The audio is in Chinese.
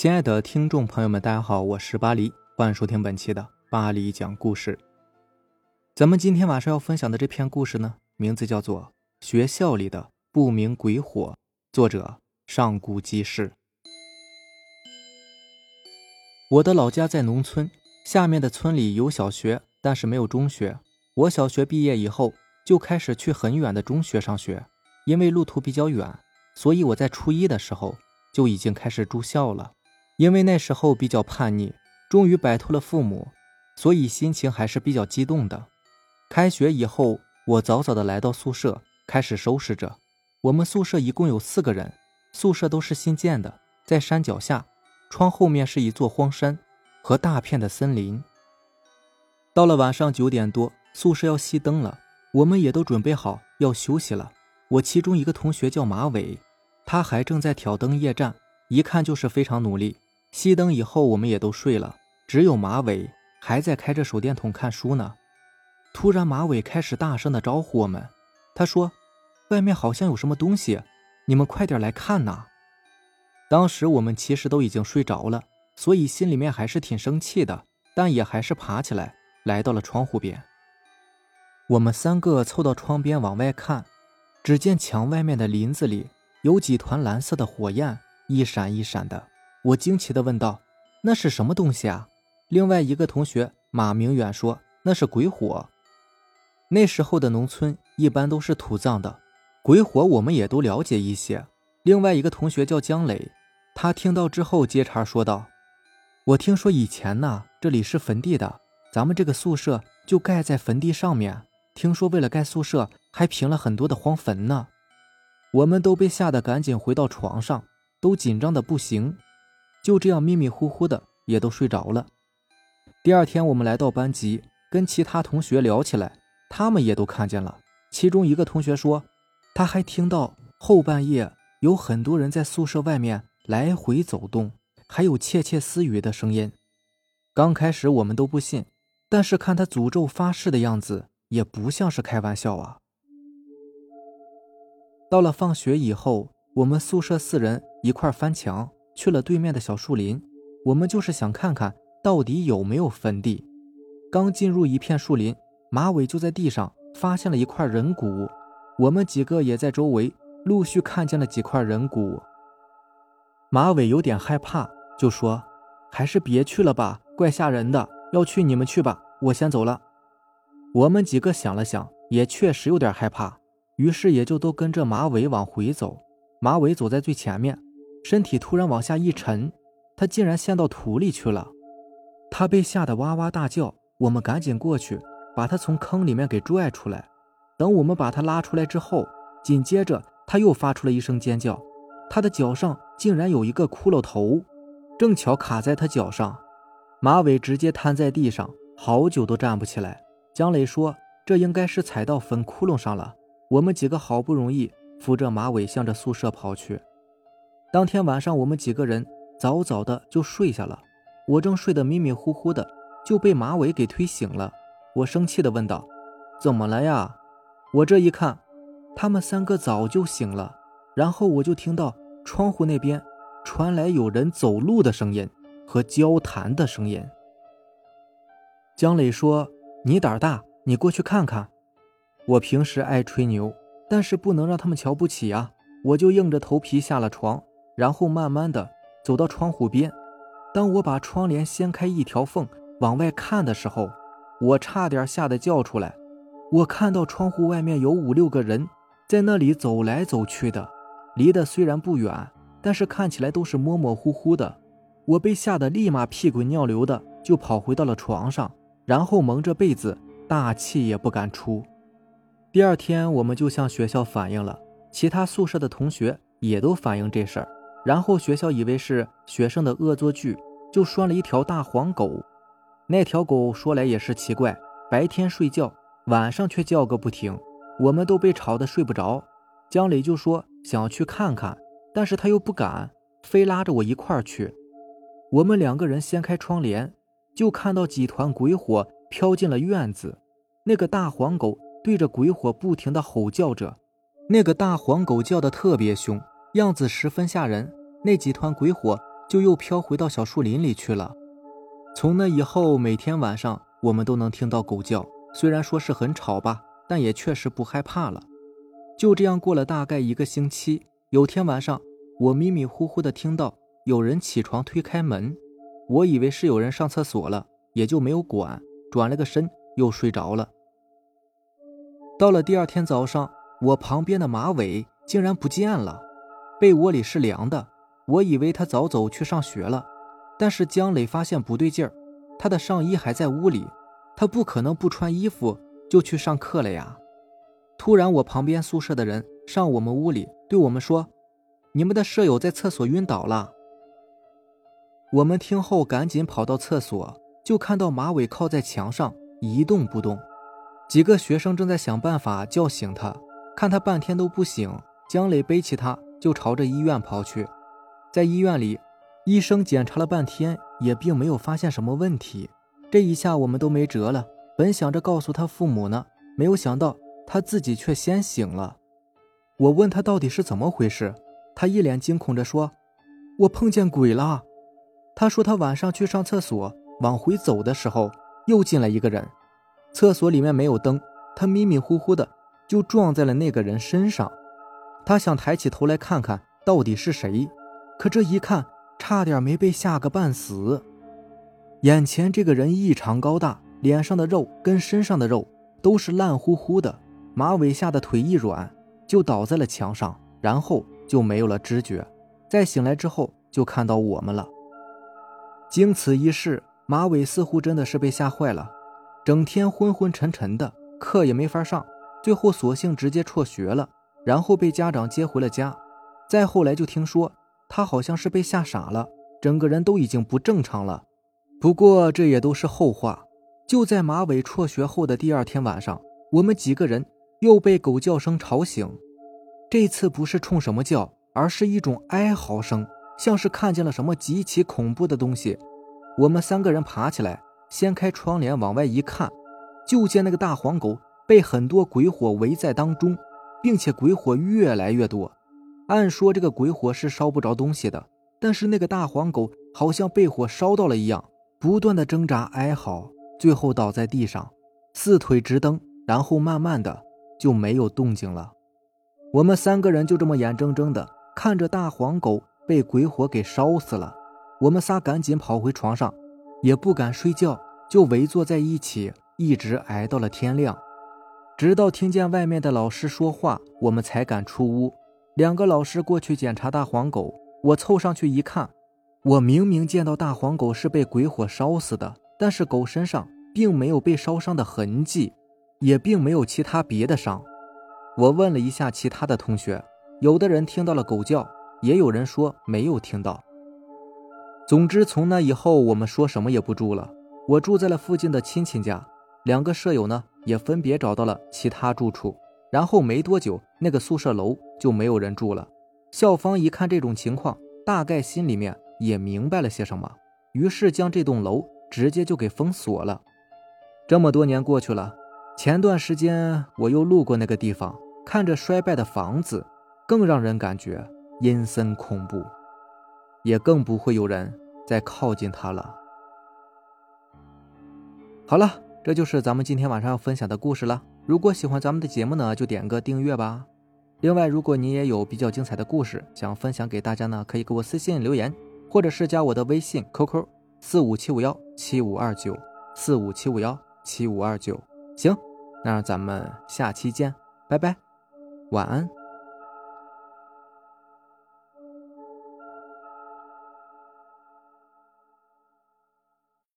亲爱的听众朋友们，大家好，我是巴黎，欢迎收听本期的巴黎讲故事。咱们今天晚上要分享的这篇故事呢，名字叫做《学校里的不明鬼火》，作者上古记事。我的老家在农村，下面的村里有小学，但是没有中学。我小学毕业以后，就开始去很远的中学上学，因为路途比较远，所以我在初一的时候就已经开始住校了。因为那时候比较叛逆，终于摆脱了父母，所以心情还是比较激动的。开学以后，我早早的来到宿舍，开始收拾着。我们宿舍一共有四个人，宿舍都是新建的，在山脚下，窗后面是一座荒山和大片的森林。到了晚上九点多，宿舍要熄灯了，我们也都准备好要休息了。我其中一个同学叫马伟，他还正在挑灯夜战，一看就是非常努力。熄灯以后，我们也都睡了，只有马伟还在开着手电筒看书呢。突然，马伟开始大声的招呼我们，他说：“外面好像有什么东西，你们快点来看呐！”当时我们其实都已经睡着了，所以心里面还是挺生气的，但也还是爬起来来到了窗户边。我们三个凑到窗边往外看，只见墙外面的林子里有几团蓝色的火焰，一闪一闪的。我惊奇地问道：“那是什么东西啊？”另外一个同学马明远说：“那是鬼火。”那时候的农村一般都是土葬的，鬼火我们也都了解一些。另外一个同学叫姜磊，他听到之后接茬说道：“我听说以前呢，这里是坟地的，咱们这个宿舍就盖在坟地上面。听说为了盖宿舍，还平了很多的荒坟呢。”我们都被吓得赶紧回到床上，都紧张的不行。就这样迷迷糊糊的也都睡着了。第二天，我们来到班级，跟其他同学聊起来，他们也都看见了。其中一个同学说，他还听到后半夜有很多人在宿舍外面来回走动，还有窃窃私语的声音。刚开始我们都不信，但是看他诅咒发誓的样子，也不像是开玩笑啊。到了放学以后，我们宿舍四人一块翻墙。去了对面的小树林，我们就是想看看到底有没有坟地。刚进入一片树林，马伟就在地上发现了一块人骨，我们几个也在周围陆续看见了几块人骨。马伟有点害怕，就说：“还是别去了吧，怪吓人的。要去你们去吧，我先走了。”我们几个想了想，也确实有点害怕，于是也就都跟着马伟往回走。马伟走在最前面。身体突然往下一沉，他竟然陷到土里去了。他被吓得哇哇大叫，我们赶紧过去把他从坑里面给拽出来。等我们把他拉出来之后，紧接着他又发出了一声尖叫。他的脚上竟然有一个骷髅头，正巧卡在他脚上。马尾直接瘫在地上，好久都站不起来。姜磊说：“这应该是踩到坟窟窿上了。”我们几个好不容易扶着马尾向着宿舍跑去。当天晚上，我们几个人早早的就睡下了。我正睡得迷迷糊糊的，就被马伟给推醒了。我生气的问道：“怎么了呀？”我这一看，他们三个早就醒了。然后我就听到窗户那边传来有人走路的声音和交谈的声音。姜磊说：“你胆大，你过去看看。”我平时爱吹牛，但是不能让他们瞧不起啊！我就硬着头皮下了床。然后慢慢的走到窗户边，当我把窗帘掀开一条缝往外看的时候，我差点吓得叫出来。我看到窗户外面有五六个人在那里走来走去的，离得虽然不远，但是看起来都是模模糊糊的。我被吓得立马屁滚尿流的就跑回到了床上，然后蒙着被子，大气也不敢出。第二天我们就向学校反映了，其他宿舍的同学也都反映这事儿。然后学校以为是学生的恶作剧，就拴了一条大黄狗。那条狗说来也是奇怪，白天睡觉，晚上却叫个不停。我们都被吵得睡不着。江磊就说想去看看，但是他又不敢，非拉着我一块儿去。我们两个人掀开窗帘，就看到几团鬼火飘进了院子。那个大黄狗对着鬼火不停地吼叫着，那个大黄狗叫得特别凶。样子十分吓人，那几团鬼火就又飘回到小树林里去了。从那以后，每天晚上我们都能听到狗叫，虽然说是很吵吧，但也确实不害怕了。就这样过了大概一个星期，有天晚上，我迷迷糊糊的听到有人起床推开门，我以为是有人上厕所了，也就没有管，转了个身又睡着了。到了第二天早上，我旁边的马尾竟然不见了，被窝里是凉的，我以为他早走去上学了。但是姜磊发现不对劲儿，他的上衣还在屋里，他不可能不穿衣服就去上课了呀。突然，我旁边宿舍的人上我们屋里对我们说：“你们的舍友在厕所晕倒了。”我们听后赶紧跑到厕所，就看到马尾靠在墙上一动不动。几个学生正在想办法叫醒他，看他半天都不醒，姜磊背起他就朝着医院跑去，在医院里。医生检查了半天，也并没有发现什么问题。这一下我们都没辙了。本想着告诉他父母呢，没有想到他自己却先醒了。我问他到底是怎么回事，他一脸惊恐着说：“我碰见鬼了。”他说他晚上去上厕所，往回走的时候又进来一个人。厕所里面没有灯，他迷迷糊糊的就撞在了那个人身上。他想抬起头来看看到底是谁，可这一看。差点没被吓个半死。眼前这个人异常高大，脸上的肉跟身上的肉都是烂乎乎的，马尾吓得腿一软就倒在了墙上，然后就没有了知觉。再醒来之后就看到我们了。经此一事，马尾似乎真的是被吓坏了，整天昏昏沉沉的，课也没法上，最后索性直接辍学了，然后被家长接回了家。再后来就听说。他好像是被吓傻了，整个人都已经不正常了。不过这也都是后话。就在马尾辍学后的第二天晚上，我们几个人又被狗叫声吵醒。这次不是冲什么叫，而是一种哀嚎声，像是看见了什么极其恐怖的东西。我们三个人爬起来，掀开窗帘往外一看，就见那个大黄狗被很多鬼火围在当中，并且鬼火越来越多。按说这个鬼火是烧不着东西的，但是那个大黄狗好像被火烧到了一样，不断的挣扎哀嚎，最后倒在地上，四腿直蹬，然后慢慢的就没有动静了。我们三个人就这么眼睁睁的看着大黄狗被鬼火给烧死了。我们仨赶紧跑回床上，也不敢睡觉，就围坐在一起，一直挨到了天亮，直到听见外面的老师说话，我们才敢出屋。两个老师过去检查大黄狗，我凑上去一看，我明明见到大黄狗是被鬼火烧死的，但是狗身上并没有被烧伤的痕迹，也并没有其他别的伤。我问了一下其他的同学，有的人听到了狗叫，也有人说没有听到。总之，从那以后，我们说什么也不住了。我住在了附近的亲戚家，两个舍友呢也分别找到了其他住处。然后没多久，那个宿舍楼就没有人住了。校方一看这种情况，大概心里面也明白了些什么，于是将这栋楼直接就给封锁了。这么多年过去了，前段时间我又路过那个地方，看着衰败的房子，更让人感觉阴森恐怖，也更不会有人再靠近它了。好了，这就是咱们今天晚上要分享的故事了。如果喜欢咱们的节目呢，就点个订阅吧。另外，如果你也有比较精彩的故事想分享给大家呢，可以给我私信留言，或者是加我的微信 QQ 四五七五幺七五二九四五七五幺七五二九。行，那咱们下期见，拜拜，晚安。